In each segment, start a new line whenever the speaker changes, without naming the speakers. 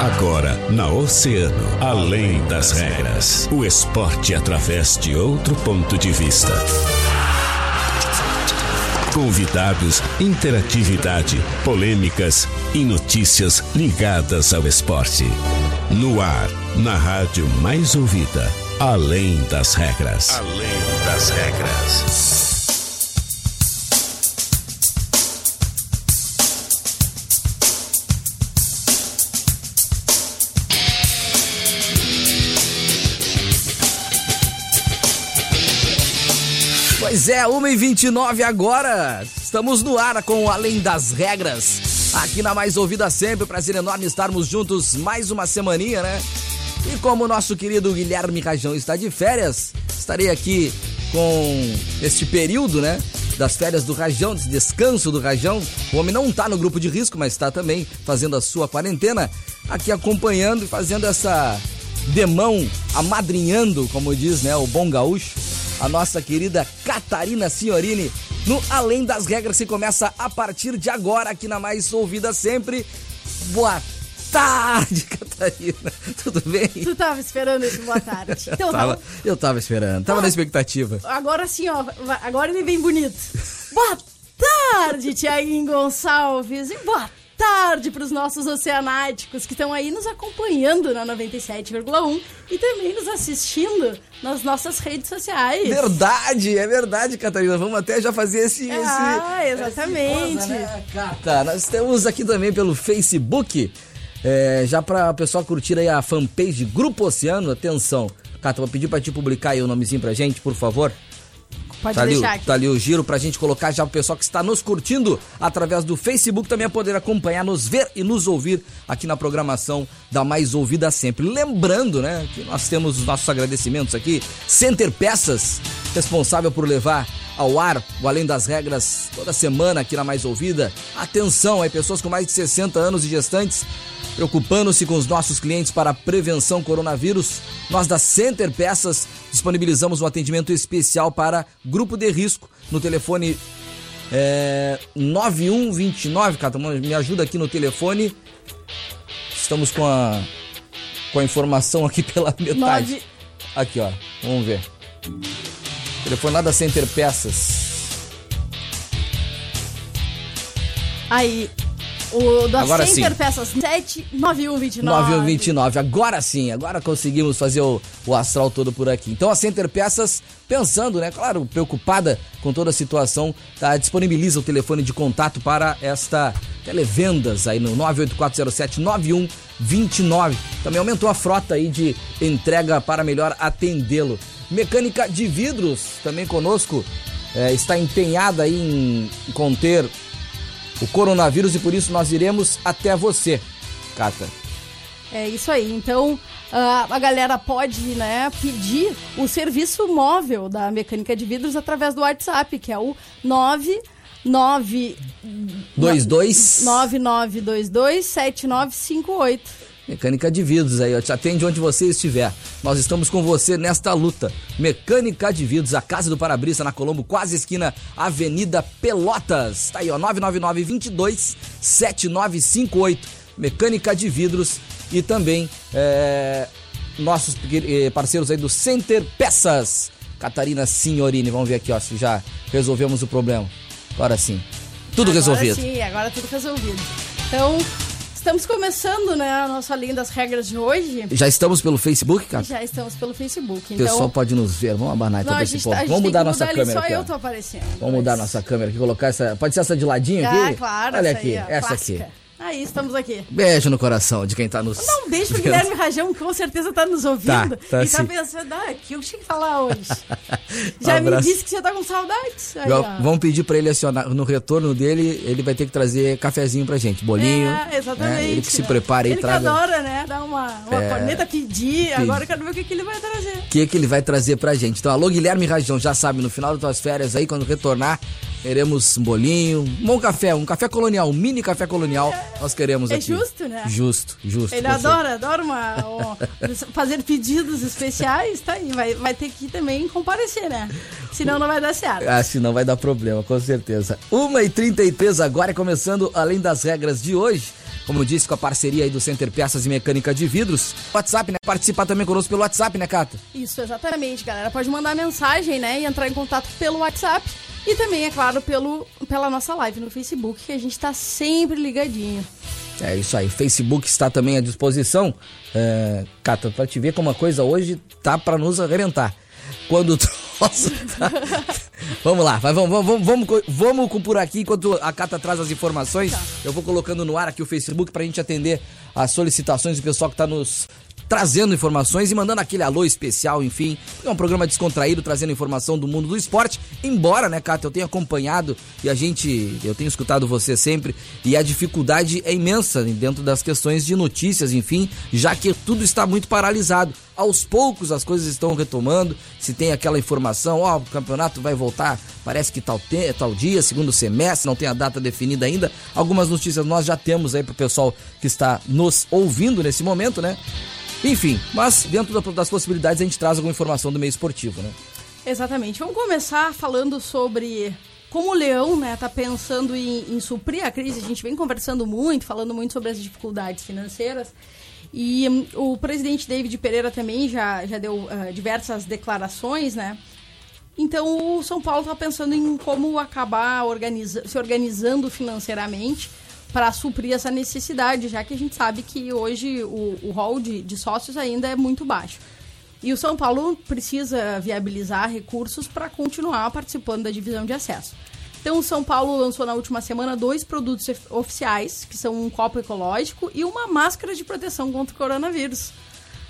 Agora na Oceano, além das regras, o esporte através de outro ponto de vista. Convidados, interatividade, polêmicas e notícias ligadas ao esporte. No ar, na rádio mais ouvida, além das regras. Além das regras.
Pois é, 1h29 agora. Estamos no ar com Além das Regras. Aqui na Mais Ouvida Sempre. Prazer enorme estarmos juntos mais uma semaninha, né? E como o nosso querido Guilherme Rajão está de férias, estarei aqui com este período, né? Das férias do Rajão, desse descanso do Rajão. O homem não está no grupo de risco, mas está também fazendo a sua quarentena. Aqui acompanhando e fazendo essa demão, amadrinhando, como diz, né? O bom gaúcho a nossa querida Catarina Signorini no Além das Regras que começa a partir de agora aqui na Mais Ouvida Sempre. Boa tarde, Catarina. Tudo bem?
Tu tava esperando esse boa tarde.
Então, eu, tava, eu tava esperando, tava ah, na expectativa.
Agora sim, ó, agora ele vem bonito. Boa tarde, Tiaguinho Gonçalves. E boa tarde para os nossos oceanáticos que estão aí nos acompanhando na 97,1 e também nos assistindo nas nossas redes sociais.
Verdade, é verdade, Catarina. Vamos até já fazer esse.
Ah, esse, exatamente. Esse
né, Cata? Nós temos aqui também pelo Facebook. É, já para o pessoal curtir aí a fanpage Grupo Oceano, atenção. Cata, vou pedir para te publicar aí o nomezinho pra gente, por favor.
Pode
tá
deixar
ali,
aqui.
Tá ali o giro pra gente colocar já o pessoal que está nos curtindo através do Facebook também a poder acompanhar, nos ver e nos ouvir aqui na programação da Mais Ouvida Sempre. Lembrando, né, que nós temos os nossos agradecimentos aqui. Center Peças, responsável por levar ao ar o Além das Regras toda semana aqui na Mais Ouvida. Atenção aí, pessoas com mais de 60 anos e gestantes Preocupando-se com os nossos clientes para prevenção coronavírus, nós da Center Peças disponibilizamos um atendimento especial para grupo de risco no telefone é, 9129. Cata, me ajuda aqui no telefone. Estamos com a, com a informação aqui pela metade. Aqui, ó. Vamos ver. Telefone lá da Center Peças.
Aí, o agora Center sim. Peças 79129.
9129. Agora sim, agora conseguimos fazer o, o astral todo por aqui. Então a Center Peças, pensando, né, claro, preocupada com toda a situação, tá, disponibiliza o telefone de contato para esta televendas aí no 984079129. Também aumentou a frota aí de entrega para melhor atendê-lo. Mecânica de vidros, também conosco, é, está empenhada em conter o coronavírus e por isso nós iremos até você, Cata.
É isso aí. Então, a galera pode né, pedir o serviço móvel da mecânica de vidros através do WhatsApp, que é o
9922
9922 7958.
Mecânica de Vidros aí, ó, te atende onde você estiver. Nós estamos com você nesta luta. Mecânica de Vidros, a Casa do Parabrisa na Colombo, quase esquina Avenida Pelotas. Tá aí, ó, 999 22 7958. Mecânica de Vidros e também é, nossos eh, parceiros aí do Center Peças. Catarina Signorini, vamos ver aqui, ó, se já resolvemos o problema. Agora sim. Tudo
agora
resolvido.
Sim, agora tudo resolvido. Então, Estamos começando, né, a nossa linha das regras de hoje.
Já estamos pelo Facebook, cara?
Já estamos pelo Facebook.
O pessoal então... pode nos ver. Vamos abanar então esse povo. Tá, Vamos mudar nossa câmera
só
aqui.
Só eu tô aparecendo.
Vamos mas... mudar nossa câmera aqui, colocar essa. Pode ser essa de ladinho aqui?
Ah, claro.
Olha aqui,
aí,
essa
clássica.
aqui.
Aí, estamos aqui.
Beijo no coração de quem tá nos.
Dá um beijo pro Guilherme Rajão, que com certeza tá nos ouvindo. Tá, tá e tá sim. pensando, ah, que eu tinha que falar hoje. Já um me disse que você tá com saudades. Aí,
Vamos pedir pra ele acionar. No retorno dele, ele vai ter que trazer cafezinho pra gente, bolinho.
É, exatamente.
Né? Ele que se prepare
e
traga.
Ele adora, né? Dar uma, uma é... corneta, pedir. Agora eu quero ver o que, que ele vai trazer. O
que, que ele vai trazer pra gente. Então, alô, Guilherme Rajão, já sabe, no final das tuas férias aí, quando retornar, Queremos um bolinho, um bom café, um café colonial, um mini café colonial. Nós queremos
É
aqui.
justo, né?
Justo, justo.
Ele adora, adora uma, um- fazer pedidos especiais, tá aí. Vai, vai ter que também comparecer, né? Senão não vai dar certo.
Ah, senão vai dar problema, com certeza. 1h33 agora, começando além das regras de hoje. Como disse, com a parceria aí do Center Peças e Mecânica de Vidros. WhatsApp, né? Participar também conosco pelo WhatsApp, né, Cata?
Isso, exatamente, galera. Pode mandar mensagem, né? E entrar em contato pelo WhatsApp. E também, é claro, pelo, pela nossa live no Facebook, que a gente tá sempre ligadinho.
É isso aí. Facebook está também à disposição. É, Cata, pra te ver como a coisa hoje tá pra nos arrebentar. Quando o troço tá... Vamos lá, vamos, vamos, vamos, vamos, por aqui enquanto a Cata traz as informações. Eu vou colocando no ar aqui o Facebook pra gente atender as solicitações do pessoal que tá nos trazendo informações e mandando aquele alô especial, enfim. É um programa descontraído, trazendo informação do mundo do esporte. Embora, né, Cata, eu tenha acompanhado e a gente, eu tenho escutado você sempre, e a dificuldade é imensa dentro das questões de notícias, enfim, já que tudo está muito paralisado. Aos poucos as coisas estão retomando, se tem aquela informação, ó, o campeonato vai voltar, parece que tal, tal dia, segundo semestre, não tem a data definida ainda. Algumas notícias nós já temos aí pro pessoal que está nos ouvindo nesse momento, né? Enfim, mas dentro da- das possibilidades a gente traz alguma informação do meio esportivo, né?
Exatamente. Vamos começar falando sobre como o Leão, né, tá pensando em, em suprir a crise. A gente vem conversando muito, falando muito sobre as dificuldades financeiras. E hum, o presidente David Pereira também já, já deu ah, diversas declarações, né? Então o São Paulo está pensando em como acabar organiza se organizando financeiramente para suprir essa necessidade, já que a gente sabe que hoje o, o rol de, de sócios ainda é muito baixo. E o São Paulo precisa viabilizar recursos para continuar participando da divisão de acesso. Então, o São Paulo lançou na última semana dois produtos oficiais, que são um copo ecológico e uma máscara de proteção contra o coronavírus.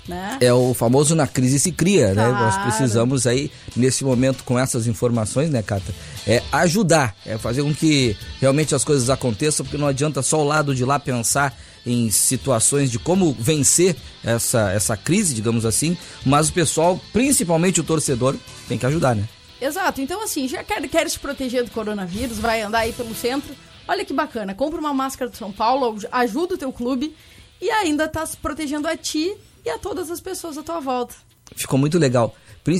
Né?
É o famoso na crise se cria, né? Nós
Claro.
precisamos aí, nesse momento, com essas informações, né, Cata? É ajudar, é fazer com que realmente as coisas aconteçam, porque não adianta só o lado de lá pensar em situações de como vencer essa, essa crise, digamos assim, mas o pessoal, principalmente o torcedor, tem que ajudar, né?
Exato. Então, assim, já quer, quer se proteger do coronavírus, vai andar aí pelo centro. Olha que bacana. Compra uma máscara do São Paulo, ajuda o teu clube e ainda tá se protegendo a ti e a todas as pessoas à tua volta.
Ficou muito legal.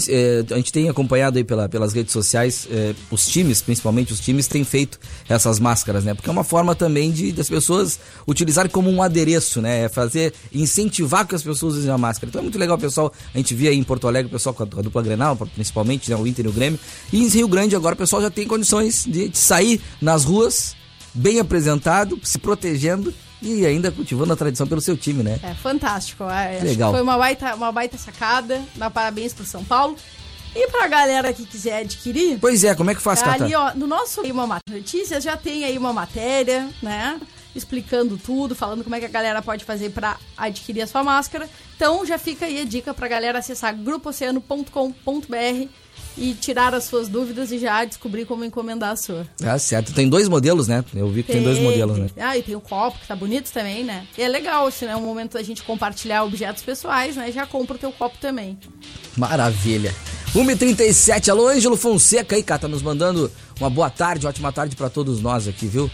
Eh, a gente tem acompanhado aí pela- pelas redes sociais, eh, os times, principalmente os times, têm feito essas máscaras, né? Porque é uma forma também de das pessoas utilizarem como um adereço, né? É fazer, incentivar que as pessoas usem a máscara. Então é muito legal, pessoal. A gente via aí em Porto Alegre o pessoal com a, com a dupla Grenal, principalmente, né? O Inter e o Grêmio. E em Rio Grande agora o pessoal já tem condições de, de sair nas ruas, bem apresentado, se protegendo e ainda cultivando a tradição pelo seu time, né?
É fantástico. É,
Legal.
Foi uma baita, uma baita sacada. Dá parabéns pro São Paulo. E pra galera que quiser adquirir,
Pois é, como é que faz, Cata?
ali, ó, no nosso uma notícias já tem aí uma matéria, né? Explicando tudo, falando como é que a galera pode fazer pra adquirir a sua máscara. Então já fica aí a dica pra galera acessar grupooceano.com.br e tirar as suas dúvidas e já descobrir como encomendar a sua.
Ah, certo. Tem dois modelos, né? Eu vi que tem, dois modelos, né?
Ah, e tem o copo, que tá bonito também, né? E é legal, se é um momento da gente compartilhar objetos pessoais, né? Já compra o teu copo também.
Maravilha. 1h37, alô Ângelo Fonseca aí, cara, tá nos mandando uma boa tarde, ótima tarde pra todos nós aqui, viu?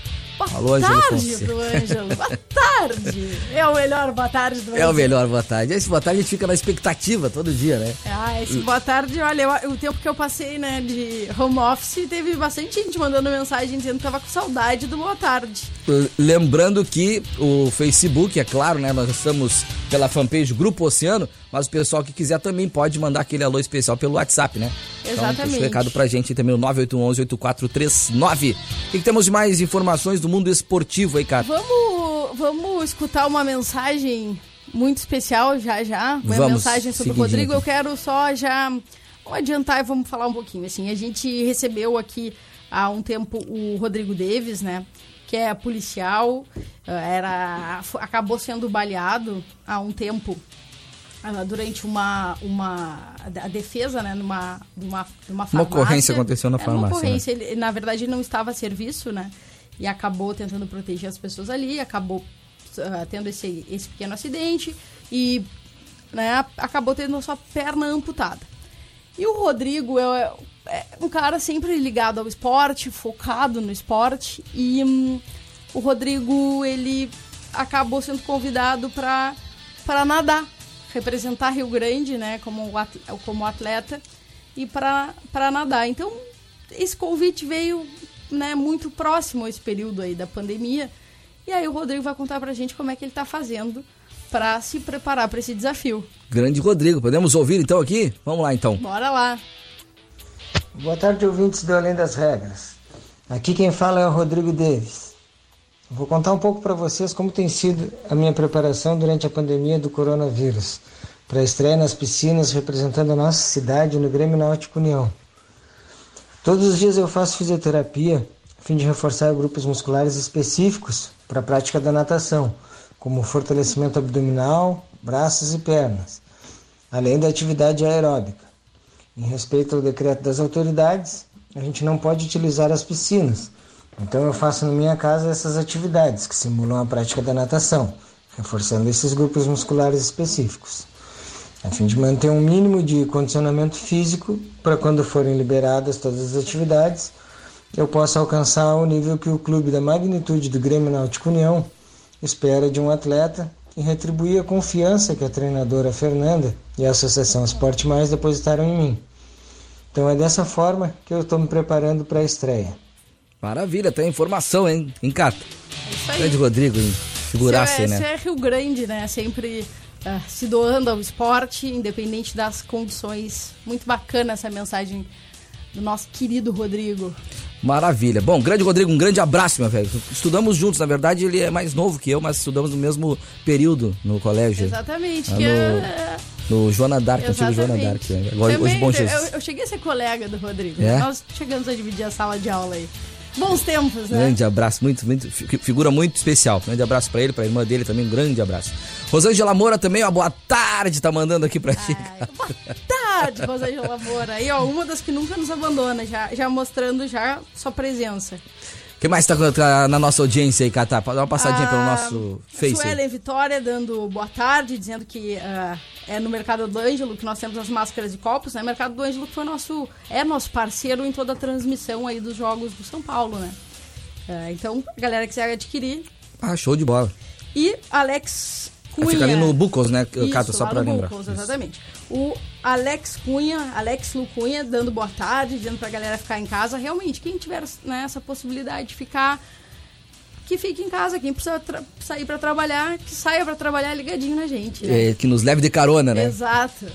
Boa
alô,
tarde pro Ângelo. Boa tarde. É o melhor boa tarde do
É o melhor boa tarde. Esse boa tarde a gente fica na expectativa todo dia, né?
Ah, esse boa tarde, olha, eu- o tempo que eu passei, né, de home office, teve bastante gente mandando mensagem dizendo que tava com saudade do boa tarde.
Lembrando que o Facebook, é claro, né? Nós estamos pela fanpage Grupo Oceano, mas o pessoal que quiser também pode mandar aquele alô especial pelo WhatsApp, né? Então,
Exatamente.
esse recado pra gente também, o 981-8439. O que, que temos de mais informações do mundo esportivo aí, cara?
Vamos, vamos escutar uma mensagem muito especial já já, uma
Vamos,
mensagem sobre o Rodrigo. Eu
aqui.
quero só já vamos adiantar e vamos falar um pouquinho. Assim, a gente recebeu aqui há um tempo o Rodrigo Davis, né? Que é policial, eh, era acabou sendo baleado há um tempo ah, durante uma, uma a defesa, né, numa, numa, numa farmácia.
ocorrência aconteceu na
É,
farmácia, né?
Uma ocorrência, ele, na verdade, ele não estava a serviço, né? E acabou tentando proteger as pessoas ali, acabou ah, tendo esse, esse pequeno acidente e né, acabou tendo a sua perna amputada. E o Rodrigo é, é um cara sempre ligado ao esporte, focado no esporte. E hum, o Rodrigo, ele acabou sendo convidado para nadar, representar Rio Grande, né, como, como atleta, e para nadar. Então, esse convite veio né, muito próximo a esse período aí da pandemia. E aí o Rodrigo vai contar pra gente como é que ele tá fazendo para se preparar para esse desafio.
Grande Rodrigo, podemos ouvir então aqui? Vamos lá então.
Bora lá.
Boa tarde, ouvintes do Além das Regras. Aqui quem fala é o Rodrigo Davis. Vou contar um pouco para vocês como tem sido a minha preparação durante a pandemia do coronavírus, para a estreia nas piscinas representando a nossa cidade no Grêmio Náutico União. Todos os dias eu faço fisioterapia a fim de reforçar grupos musculares específicos para a prática da natação, como fortalecimento abdominal, braços e pernas, além da atividade aeróbica. Em respeito ao decreto das autoridades, a gente não pode utilizar as piscinas, então eu faço na minha casa essas atividades que simulam a prática da natação, reforçando esses grupos musculares específicos, a fim de manter um mínimo de condicionamento físico para quando forem liberadas todas as atividades, eu possa alcançar o nível que o clube da magnitude do Grêmio Náutico União espera de um atleta e retribuir a confiança que a treinadora Fernanda e a Associação Esporte Mais depositaram em mim. Então é dessa forma que eu estou me preparando para a estreia.
Maravilha, tem informação, hein, em Cata?
É isso aí.
Grande Rodrigo, hein? Figuraça,
é,
né?
Esse é Rio Grande, né? Sempre uh, se doando ao esporte, independente das condições. Muito bacana essa mensagem do nosso querido Rodrigo.
Maravilha. Bom, grande Rodrigo, um grande abraço, meu velho. Estudamos juntos, na verdade ele é mais novo que eu, mas estudamos no mesmo período no colégio.
Exatamente,
Ah, no-
é...
No Joana Dark, antigo Joana Dark. Né? Agora, hoje,
Também,
bom Jesus.
eu, eu cheguei a ser colega do Rodrigo.
É?
Nós chegamos a dividir a sala de aula aí. Bons tempos, né?
Grande abraço, muito, muito, fi- figura muito especial. Grande abraço pra ele, pra irmã dele também, um grande abraço. Rosângela Moura também, uma boa tarde, tá mandando aqui pra ti.
Boa tarde, Rosângela Moura. Aí, ó, uma das que nunca nos abandona, já, já mostrando já sua presença.
Quem mais tá, tá na nossa audiência aí, Catá? Dá uma passadinha pelo
Ah,
nosso Face.
Suelen Vitória dando boa tarde, dizendo que ah, é no Mercado do Ângelo que nós temos as máscaras de copos, né? Mercado do Ângelo que foi nosso, é nosso parceiro em toda a transmissão aí dos jogos do São Paulo, né? Ah, então, a galera que quiser adquirir.
Ah, show de bola.
E Alex Cunha.
Fica ali no Bucos, né,
Isso,
Cata, só
no
lembrar.
Bucos, exatamente. O Alex Cunha, Alex Lu Cunha, dando boa tarde, dizendo pra galera ficar em casa. Realmente, quem tiver né, essa possibilidade de ficar, que fique em casa. Quem precisa sair pra trabalhar, que saia pra trabalhar ligadinho na gente. Né?
É, que nos leve de carona, né?
Exato.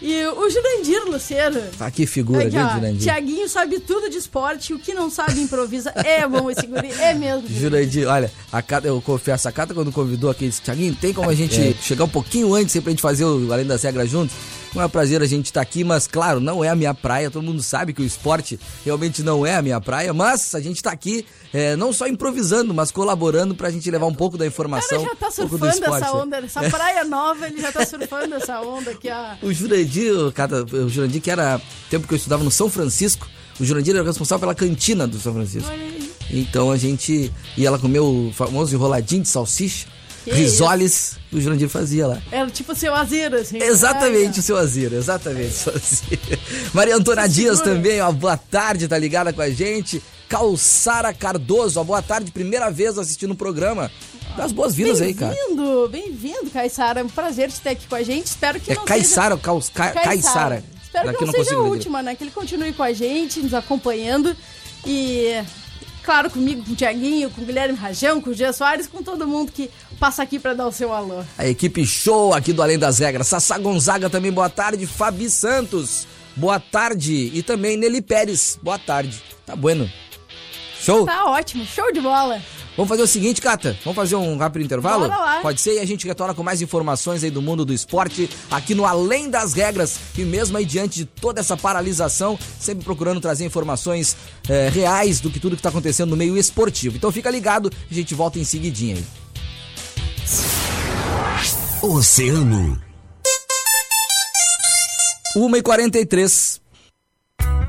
E o Jurandir Luceiro.
Ah, que figura,
Aqui, ó,
Jurandir.
Tiaguinho sabe tudo de esporte, o que não sabe improvisa. É bom esse guri, é mesmo.
Jurandir, olha, a Cata, eu confesso, a Cata quando convidou aqui, disse, Tiaguinho, tem como a gente
É.
chegar um pouquinho antes aí pra gente fazer o Além das Regras juntos? Não é um prazer a gente estar aqui, mas claro, não é a minha praia, todo mundo sabe que o esporte realmente não é a minha praia, mas a gente tá aqui é, não só improvisando, mas colaborando pra gente levar um pouco da informação,
cara já tá
um
surfando
esporte.
essa onda, essa praia nova, ele já tá surfando essa onda aqui.
O Jurandir, o Cata, o Jurandir que era tempo que eu estudava no São Francisco, o Jurandir era responsável pela cantina do São Francisco. Então a gente ia lá comer o famoso enroladinho de salsicha,
Que
risoles, que o Jurandir fazia lá.
Era tipo seu azeiro, assim.
Exatamente,
Ai,
o seu Azira, exatamente, seu Azira. Maria Antônia Dias também, ó, boa tarde, tá ligada com a gente. Calçara Cardoso, ó, boa tarde, primeira vez assistindo o programa. Dá as boas-vindas aí, cara.
Bem-vindo, bem-vindo, Caissara. É um prazer te ter aqui com a gente. Espero que
É
não
Caissara ou Caus- Ca-
seja...
Caissara?
Espero
Daqui
que não,
não
seja a última, né? Que ele continue com a gente, nos acompanhando. E, claro, comigo, com o Tiaguinho, com o Guilherme Rajão, com o Gia Soares, com todo mundo que passa aqui pra dar o seu alô.
A equipe show aqui do Além das Regras. Sassá Gonzaga também, boa tarde. Fabi Santos, boa tarde. E também Nelly Pérez, boa tarde. Tá bueno. Show?
Tá ótimo, show de bola.
Vamos fazer o seguinte, Cata. Vamos fazer um rápido intervalo?
Bora lá.
Pode ser e a gente retorna com mais informações aí do mundo do esporte aqui no Além das Regras. E mesmo aí diante de toda essa paralisação, sempre procurando trazer informações eh, reais do que tudo que tá acontecendo no meio esportivo. Então fica ligado, a gente volta em seguidinha aí.
Oceano.
1h43.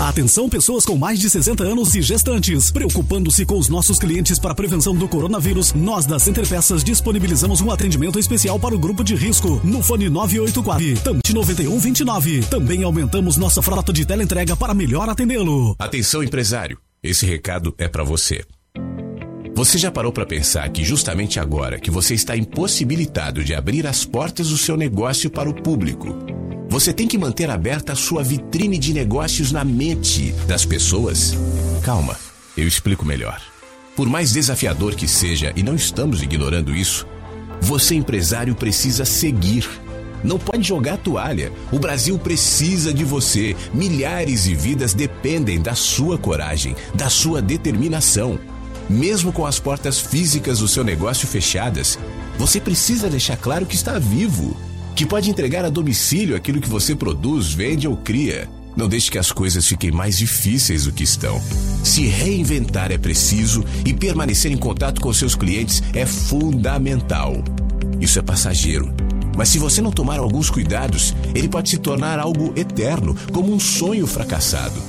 Atenção pessoas com mais de 60 anos e gestantes. Preocupando-se com os nossos clientes para a prevenção do coronavírus, nós da Center Peças disponibilizamos um atendimento especial para o grupo de risco no fone 984 TAMT 9129. Também aumentamos nossa frota de teleentrega para melhor atendê-lo.
Atenção empresário, esse recado é para você. Você já parou para pensar que justamente agora que você está impossibilitado de abrir as portas do seu negócio para o público, você tem que manter aberta a sua vitrine de negócios na mente das pessoas? Calma, eu explico melhor. Por mais desafiador que seja, e não estamos ignorando isso, você empresário precisa seguir. Não pode jogar toalha. O Brasil precisa de você. Milhares de vidas dependem da sua coragem, da sua determinação. Mesmo com as portas físicas do seu negócio fechadas, você precisa deixar claro que está vivo que pode entregar a domicílio aquilo que você produz, vende ou cria. Não deixe que as coisas fiquem mais difíceis do que estão. Se reinventar é preciso e permanecer em contato com seus clientes é fundamental. Isso é passageiro. Mas se você não tomar alguns cuidados, ele pode se tornar algo eterno, como um sonho fracassado.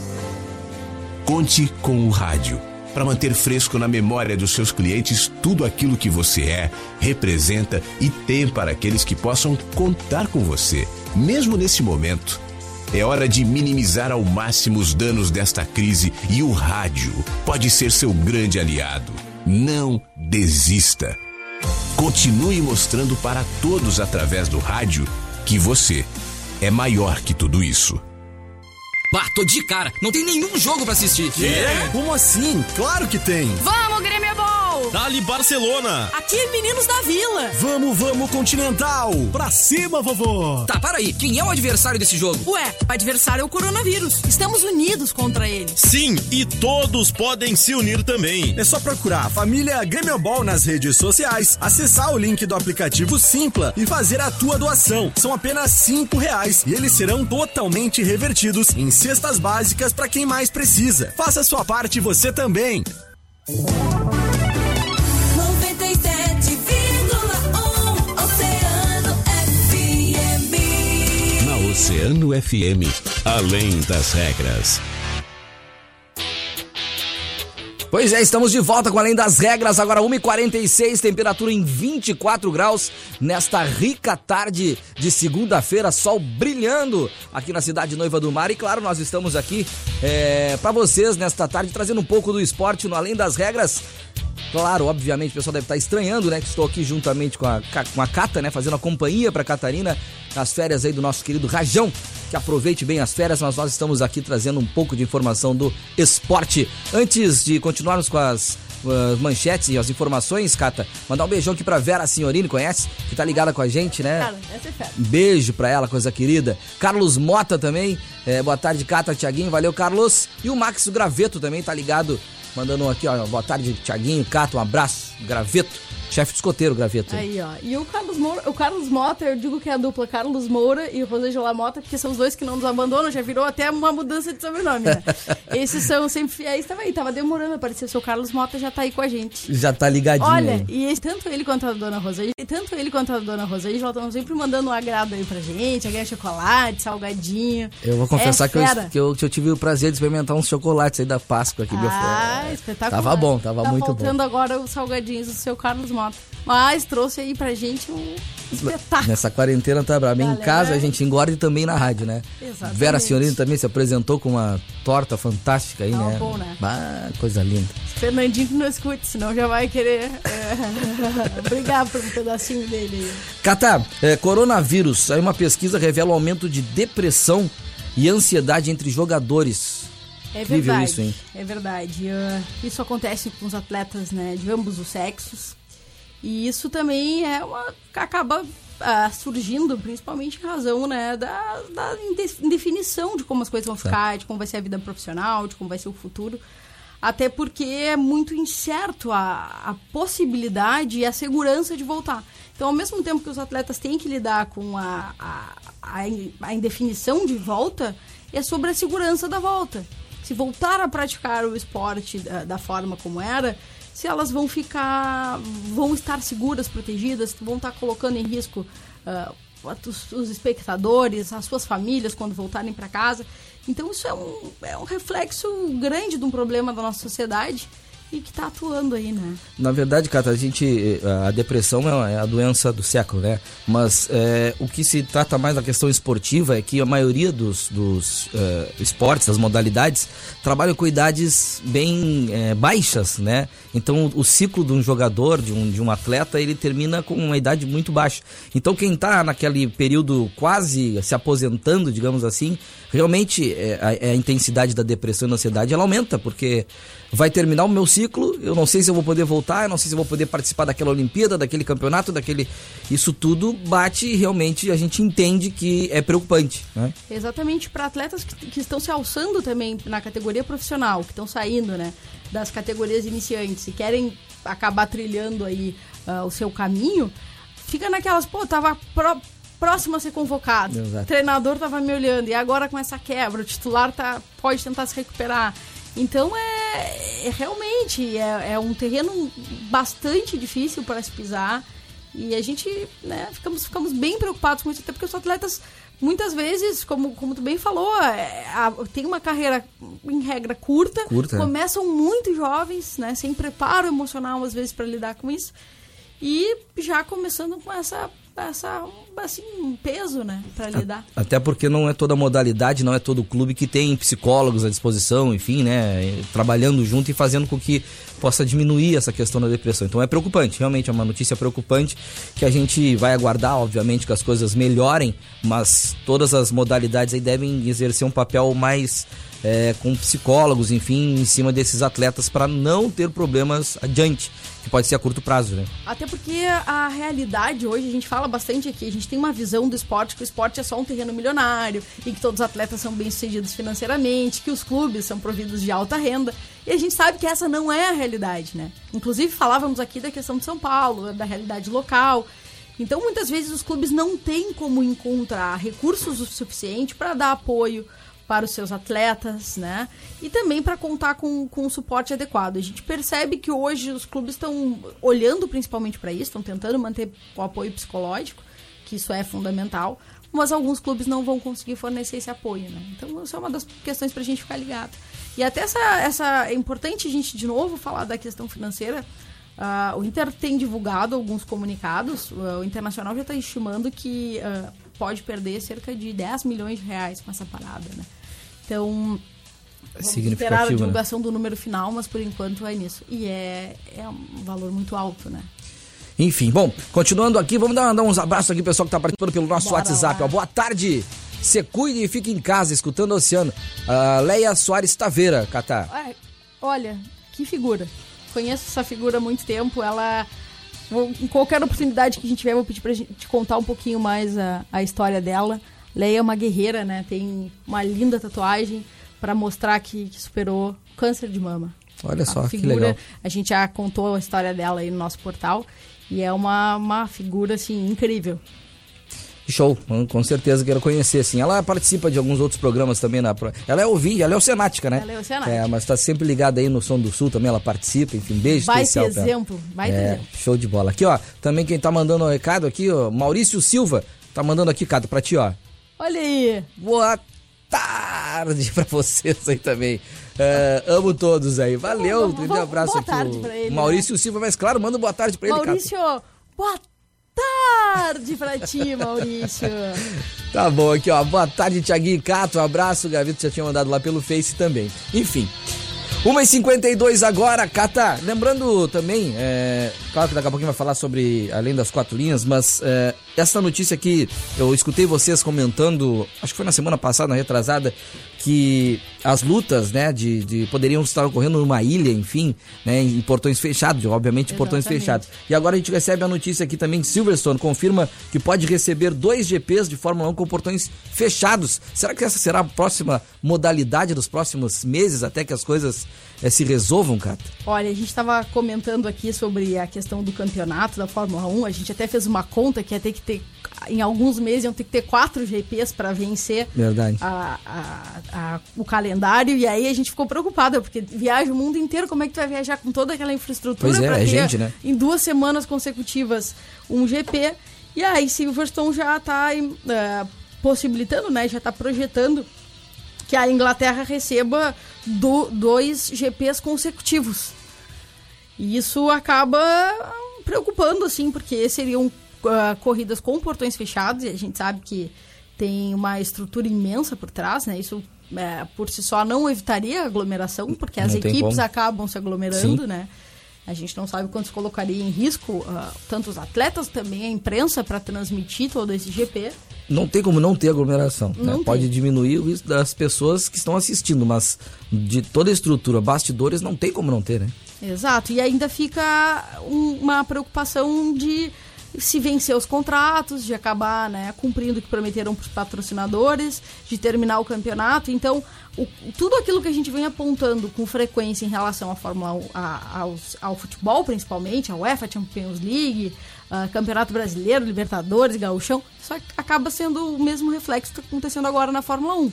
Conte com o rádio para manter fresco na memória dos seus clientes tudo aquilo que você é, representa e tem para aqueles que possam contar com você, mesmo nesse momento. É hora de minimizar ao máximo os danos desta crise e o rádio pode ser seu grande aliado. Não desista. Continue mostrando para todos através do rádio que você é maior que tudo isso.
Bah, tô de cara. Não tem nenhum jogo para assistir.
É? Como assim? Claro que tem.
Vamos, Grêmio é
Dali Barcelona.
Aqui, meninos da vila.
Vamos, vamos, Continental. Pra cima, vovô.
Tá, para aí. Quem é o adversário desse jogo?
Ué, o adversário é o coronavírus. Estamos unidos contra ele.
Sim, e todos podem se unir também.
É só procurar a família Grêmio Ball nas redes sociais, acessar o link do aplicativo Simpla e fazer a tua doação. São apenas cinco reais e eles serão totalmente revertidos em cestas básicas para quem mais precisa. Faça a sua parte você também.
Oceano FM,
além das regras.
Pois é, estamos de volta com Além das Regras, agora 1h46, temperatura em 24 graus, nesta rica tarde de segunda-feira, sol brilhando aqui na cidade Noiva do Mar. E claro, nós estamos aqui é, para vocês nesta tarde, trazendo um pouco do esporte no Além das Regras. Claro, obviamente, o pessoal deve estar estranhando, né? Que estou aqui juntamente com a, com a Cata, né? Fazendo a companhia para Catarina nas férias aí do nosso querido Rajão. Que aproveite bem as férias, mas nós estamos aqui trazendo um pouco de informação do esporte. Antes de continuarmos com as uh, manchetes e as informações, Cata, mandar um beijão aqui pra Vera Senhorini, conhece? Que tá ligada com a gente, né?
Cara, essa é fera.
Beijo pra ela, coisa querida. Carlos Mota também. É, boa tarde, Cata, Tiaguinho. Valeu, Carlos. E o Max Graveto também tá ligado. Mandando um aqui, ó. Boa tarde, Tiaguinho, Cata. Um abraço. Graveto. Chefe de escoteiro, Graveto.
Aí, ó. E o Carlos Moura, o Carlos Mota, eu digo que é a dupla Carlos Moura e o Rosângela Mota, porque são os dois que não nos abandonam, já virou até uma mudança de sobrenome, né? Esses são sempre fiéis também. Tava demorando a aparecer. O seu Carlos Mota já tá aí com a gente.
Já tá ligadinho.
Olha, e esse- tanto ele quanto a dona Rosângela, tanto ele quanto a dona Rosângela estão sempre mandando um agrado aí pra gente, ganhar chocolate, salgadinho.
Eu vou confessar
É
que, eu, que, eu, que eu tive o prazer de experimentar uns chocolates aí da Páscoa aqui. meu
Ah,
filho.
espetacular.
Tava bom, tava
tá
muito
faltando
bom.
agora os salgadinhos do seu Carlos Mota. Mas trouxe aí pra gente um espetáculo.
Nessa quarentena tá brabo. Em casa a gente engorda e também na rádio, né?
Exatamente.
Vera Senhorino também se apresentou com uma torta fantástica aí,
Tava
né?
bom, né?
Ah, coisa linda.
Fernandinho que não escute, senão já vai querer é, brigar por um pedacinho dele. aí.
Cata, é, coronavírus. Aí uma pesquisa revela o aumento de depressão e ansiedade entre jogadores.
É
Incrível
verdade.
isso, hein?
É verdade. Ah, isso acontece com os atletas, né, de ambos os sexos. E isso também é uma acaba ah, surgindo principalmente em razão né, da, da inde- indefinição de como as coisas vão ficar, de como vai ser a vida profissional, de como vai ser o futuro. Até porque é muito incerto a, a possibilidade e a segurança de voltar. Então, ao mesmo tempo que os atletas têm que lidar com a, a, a indefinição de volta, é sobre a segurança da volta. Se voltar a praticar o esporte da, da forma como era, se elas vão ficar, vão estar seguras, protegidas, vão estar colocando em risco ah, os, os espectadores, as suas famílias quando voltarem para casa. Então isso é um, é um reflexo grande de um problema da nossa sociedade e que está atuando aí, né?
Na verdade, Cata, a gente. A depressão é a doença do século, né? Mas é, o que se trata mais da questão esportiva é que a maioria dos, dos é, esportes, das modalidades, trabalham com idades bem é, baixas, né? Então o ciclo de um jogador, de um, de um atleta, ele termina com uma idade muito baixa. Então quem tá naquele período quase se aposentando, digamos assim, realmente é, a, a intensidade da depressão e da ansiedade ela aumenta, porque vai terminar o meu ciclo, eu não sei se eu vou poder voltar, eu não sei se eu vou poder participar daquela Olimpíada, daquele campeonato, daquele. Isso tudo bate e realmente a gente entende que é preocupante, né?
Exatamente para atletas que, que estão se alçando também na categoria profissional, que estão saindo, né, das categorias iniciantes e querem acabar trilhando aí ah, o seu caminho, fica naquelas, pô, tava pró- próximo a ser convocado.
Exato.
O treinador tava me olhando e agora com essa quebra, o titular tá pode tentar se recuperar. Então é, é realmente é, é um terreno bastante difícil para se pisar. E a gente, né, ficamos, ficamos bem preocupados com isso, até porque os atletas, muitas vezes, como, como tu bem falou, é, a- tem uma carreira, em regra, curta,
Curta, é.
começam muito jovens, né, sem preparo emocional, às vezes, para lidar com isso, e já começando com essa, essa assim, um peso, né, para lidar.
Até porque não é toda modalidade, não é todo clube que tem psicólogos à disposição, enfim, né? Trabalhando junto e fazendo com que possa diminuir essa questão da depressão. Então é preocupante, realmente é uma notícia preocupante que a gente vai aguardar, obviamente, que as coisas melhorem, mas todas as modalidades aí devem exercer um papel mais é, com psicólogos, enfim, em cima desses atletas para não ter problemas adiante, que pode ser a curto prazo, né?
Até porque a realidade hoje, a gente fala bastante aqui, a gente tem uma visão do esporte que o esporte é só um terreno milionário e que todos os atletas são bem-sucedidos financeiramente, que os clubes são providos de alta renda. E a gente sabe que essa não é a realidade, né? Inclusive falávamos aqui da questão de São Paulo, da realidade local. Então, muitas vezes os clubes não têm como encontrar recursos o suficiente para dar apoio para os seus atletas, né? E também para contar com, com um suporte adequado. A gente percebe que hoje os clubes estão olhando principalmente para isso, estão tentando manter o apoio psicológico, que isso é fundamental, mas alguns clubes não vão conseguir fornecer esse apoio, né? Então, isso é uma das questões para a gente ficar ligado. E até essa, essa é importante a gente de novo falar da questão financeira. Ah, o Inter tem divulgado alguns comunicados. Ah, o Internacional já está estimando que ah, pode perder cerca de 10 milhões de reais com essa parada, né? Então, vamos esperar a
né?
divulgação do número final, mas por enquanto é nisso. E é, é um valor muito alto, né?
Enfim, bom, continuando aqui, vamos dar, dar uns abraços aqui, pessoal que tá participando pelo nosso
Bora
WhatsApp. Ó, boa tarde. Se cuide e fique em casa, escutando o oceano. Ah, Leia Soares Taveira, Catar.
Olha, que figura. Conheço essa figura há muito tempo. Ela. vou- Em qualquer oportunidade que a gente tiver, vou pedir pra gente contar um pouquinho mais a, a história dela. Leia é uma guerreira, né? Tem uma linda tatuagem pra mostrar que, que superou câncer de mama.
Olha só,
a
que
figura,
legal.
A gente já contou a história dela aí no nosso portal. E é uma, uma figura, assim, incrível.
Show, com- com certeza quero conhecer, assim. Ela participa de alguns outros programas também. Na, ela é ouvinte, ela é oceanática, né?
Ela é oceanática.
É, mas tá sempre ligada aí no Som do Sul também, ela participa, enfim, beijo
Vai
especial ela.
exemplo, vai
É,
exemplo.
show de bola. Aqui, ó, também quem tá mandando um recado aqui, ó, Maurício Silva, tá mandando aqui, Cato, pra ti, ó.
Olha aí.
Boa tarde pra vocês aí também. É, amo todos aí. Valeu,
Vamos-
grande abraço
boa
aqui.
tarde pra ele, né?
Maurício Silva, mas claro, manda boa tarde pra ele.
Maurício, boa tarde pra ti, Maurício.
Tá bom, aqui ó. Boa tarde, Tiaguinho e Cato. Um abraço, Gavito já tinha mandado lá pelo Face também. Enfim. 1h52 agora, Cata. Lembrando também, é, claro que daqui a pouquinho vai falar sobre além das quatro linhas, mas é, essa notícia aqui, eu escutei vocês comentando, acho que foi na semana passada, na retrasada, que as lutas, né, de, de- poderiam estar ocorrendo numa ilha, enfim, né, em portões fechados, obviamente portões fechados. E agora a gente recebe a notícia aqui também, Silverstone confirma que pode receber dois GPs de Fórmula 1 com portões fechados. Será que essa será a próxima modalidade dos próximos meses, até que as coisas eh, se resolvam, cara?
Olha, a gente estava comentando aqui sobre a questão do campeonato da Fórmula 1. A gente até fez uma conta que ia ter que ter, em alguns meses, iam ter que ter quatro GPs para vencer
Verdade.
a- a- a- o calendário. E aí a gente ficou preocupada, porque viaja o mundo inteiro. Como é que tu vai viajar com toda aquela infraestrutura
Pois é,
pra
é
ter
gente, né?
em duas semanas consecutivas um GP? E aí Silverstone já está possibilitando, né? Já está projetando que a Inglaterra receba do- dois GPs consecutivos. E isso acaba preocupando, assim, porque seriam ah, corridas com portões fechados, e a gente sabe que tem uma estrutura imensa por trás, né? Isso eh, por si só não evitaria aglomeração, porque as
Não
equipes acabam se aglomerando,
Sim.
né? A gente não sabe quantos colocaria em risco, ah, tanto os atletas, também a imprensa, para transmitir todo esse GP.
Não tem como não ter aglomeração. né?
Não tem.
Pode diminuir o risco das pessoas que estão assistindo, mas de toda a estrutura, bastidores, não tem como não ter, né?
Exato, e ainda fica um- uma preocupação de se vencer os contratos, de acabar né, cumprindo o que prometeram para os patrocinadores, de terminar o campeonato. Então, o- tudo aquilo que a gente vem apontando com frequência em relação à Fórmula 1, a- aos- ao futebol principalmente, a UEFA Champions League, a Campeonato Brasileiro, Libertadores, Gauchão, isso acaba sendo o mesmo reflexo que está acontecendo agora na Fórmula 1.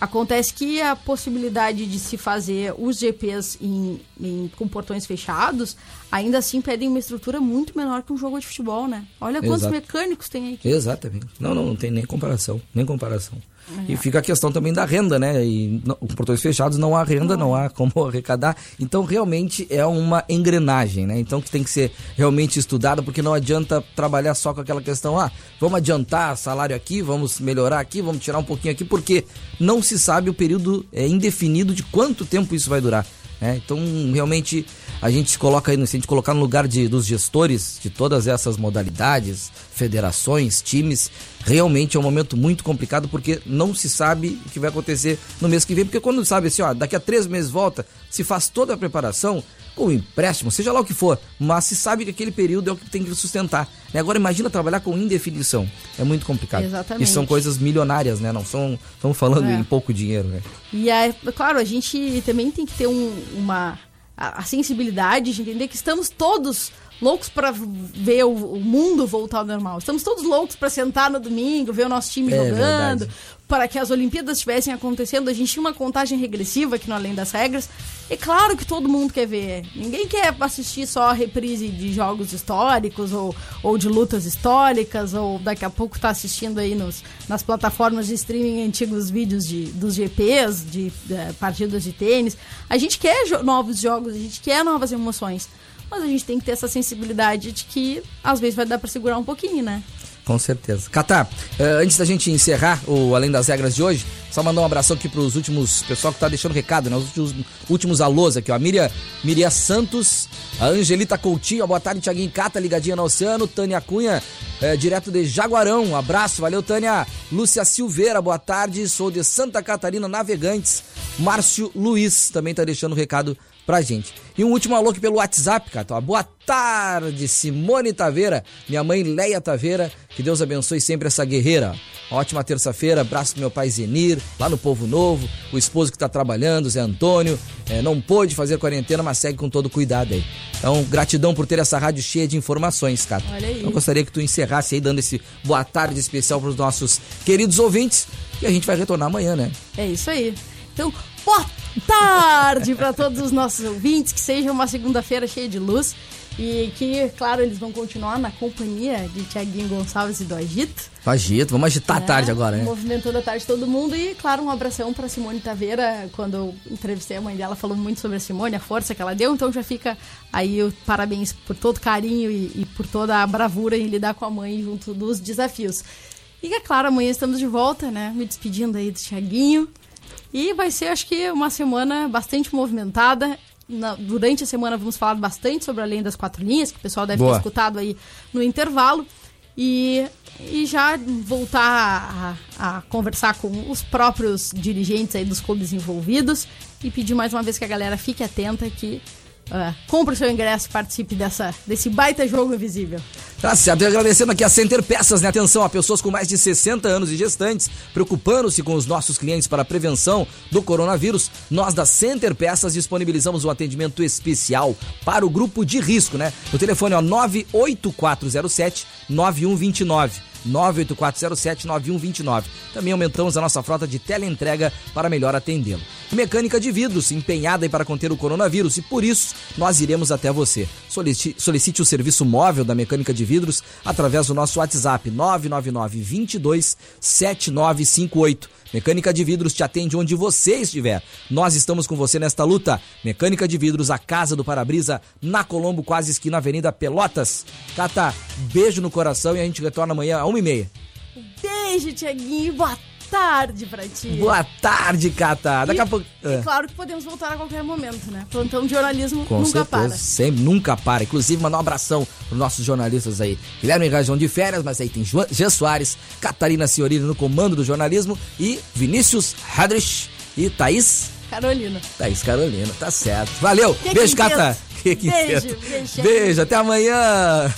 Acontece que a possibilidade de se fazer os GPs em, em- com portões fechados, ainda assim pedem uma estrutura muito menor que um jogo de futebol, né? Olha quantos
Exato.
mecânicos tem aí.
Exatamente. Não, não, não tem nem comparação, nem comparação. E fica a questão também da renda, né? E com portões fechados não há renda, não há como arrecadar. Então, realmente é uma engrenagem, né? Então, que tem que ser realmente estudada, porque não adianta trabalhar só com aquela questão, ah, vamos adiantar salário aqui, vamos melhorar aqui, vamos tirar um pouquinho aqui, porque não se sabe o período é, indefinido de quanto tempo isso vai durar. né? Então, realmente, a gente se coloca aí, se a gente colocar no lugar de, dos gestores de todas essas modalidades, federações, times, realmente é um momento muito complicado porque não se sabe o que vai acontecer no mês que vem. Porque quando sabe assim, ó, daqui a três meses volta, se faz toda a preparação, com empréstimo, seja lá o que for, mas se sabe que aquele período é o que tem que sustentar. né? Agora imagina trabalhar com indefinição. É muito complicado.
Exatamente.
E são coisas milionárias, né? Não são. Estamos falando
É.
em pouco dinheiro, né?
E é claro, a gente também tem que ter um- uma a, a sensibilidade de entender que estamos todos loucos para ver o, o mundo voltar ao normal. Estamos todos loucos para sentar no domingo, ver o nosso time
É
jogando,
verdade.
Para que as Olimpíadas estivessem acontecendo. A gente tinha uma contagem regressiva aqui no Além das Regras. É claro que todo mundo quer ver. Ninguém quer assistir só a reprise de jogos históricos ou, ou de lutas históricas, ou daqui a pouco tá assistindo aí nos, nas plataformas de streaming antigos vídeos de, dos GPs, de eh, partidas de tênis. A gente quer jo- novos jogos, a gente quer novas emoções. Mas a gente tem que ter essa sensibilidade de que às vezes vai dar pra segurar um pouquinho, né?
Com certeza. Catar, eh, antes da gente encerrar o Além das Regras de hoje, só mandar um abração aqui pros últimos, pessoal que tá deixando recado, né? Os últimos, últimos alôs aqui, ó. A Miriam Santos, a Angelita Coutinho, boa tarde, Tiaguinho Cata, ligadinha no Oceano, Tânia Cunha, eh, direto de Jaguarão, um abraço, valeu, Tânia. Lúcia Silveira, boa tarde, sou de Santa Catarina, Navegantes. Márcio Luiz também tá deixando recado pra gente. E um último alô aqui pelo WhatsApp, cara. Ó, Boa tarde, Simone Taveira, minha mãe Leia Taveira. Que Deus abençoe sempre essa guerreira. Ótima terça-feira, abraço pro meu pai Zenir, lá no Povo Novo, o esposo que tá trabalhando, Zé Antônio. É, não pôde fazer quarentena, mas segue com todo cuidado aí. Então, gratidão por ter essa rádio cheia de informações, cara.
Olha aí.
Eu gostaria que tu encerrasse aí, dando esse boa tarde especial pros nossos queridos ouvintes. E a gente vai retornar amanhã, né?
É isso aí. Então, boa tarde para todos os nossos ouvintes, que seja uma segunda-feira cheia de luz e que, claro, eles vão continuar na companhia de Tiaguinho Gonçalves e do Agito.
Agita, vamos agitar a
né?
tarde agora, né?
Movimentando a tarde todo mundo e, claro, um abração para Simone Taveira. Quando eu entrevistei a mãe dela, falou muito sobre a Simone, a força que ela deu. Então já fica aí o parabéns por todo o carinho e, e por toda a bravura em lidar com a mãe junto dos desafios. E é claro, amanhã estamos de volta, né? Me despedindo aí do Tiaguinho. E vai ser, acho que, uma semana bastante movimentada. Na- durante a semana vamos falar bastante sobre Além das Quatro Linhas, que o pessoal deve
Boa.
ter escutado aí no intervalo. e, e já voltar a, a conversar com os próprios dirigentes aí dos clubes envolvidos e pedir mais uma vez que a galera fique atenta que uh, compre o seu ingresso participe dessa, desse baita jogo invisível.
Tá certo, e agradecendo aqui a Center Peças, né? Atenção a pessoas com mais de 60 anos e gestantes, preocupando-se com os nossos clientes para a prevenção do coronavírus. Nós da Center Peças disponibilizamos um atendimento especial para o grupo de risco, né? O telefone é o 98407 9129. 984079129. Também aumentamos a nossa frota de teleentrega para melhor atendê-lo. Mecânica de vidros, empenhada aí para conter o coronavírus e por isso nós iremos até você. Solicite, solicite o serviço móvel da Mecânica de Vidros através do nosso WhatsApp 999 22 7958. Mecânica de Vidros te atende onde você estiver. Nós estamos com você nesta luta. Mecânica de Vidros, a casa do para-brisa, na Colombo, quase esquina Avenida Pelotas. Cata, beijo no coração e a gente retorna amanhã às 1h30.
Beijo, Tiaguinho. Boa tarde pra ti.
Boa tarde, Cata. Daqui
e,
a pouco.
E claro que podemos voltar a qualquer momento, né? Plantão de jornalismo
Com
nunca
certeza,
para.
sempre, nunca para. Inclusive, mandar um abração para os nossos jornalistas aí. Guilherme Rajão de férias, mas aí tem Jean Soares, Catarina Ciorini no comando do jornalismo e Vinícius Hadrich e Thaís,
Carolina.
Thaís Carolina, tá certo. Valeu,
Que
beijo,
quinteto.
Cata. Que
Beijo, beijo.
Beijo, até amanhã.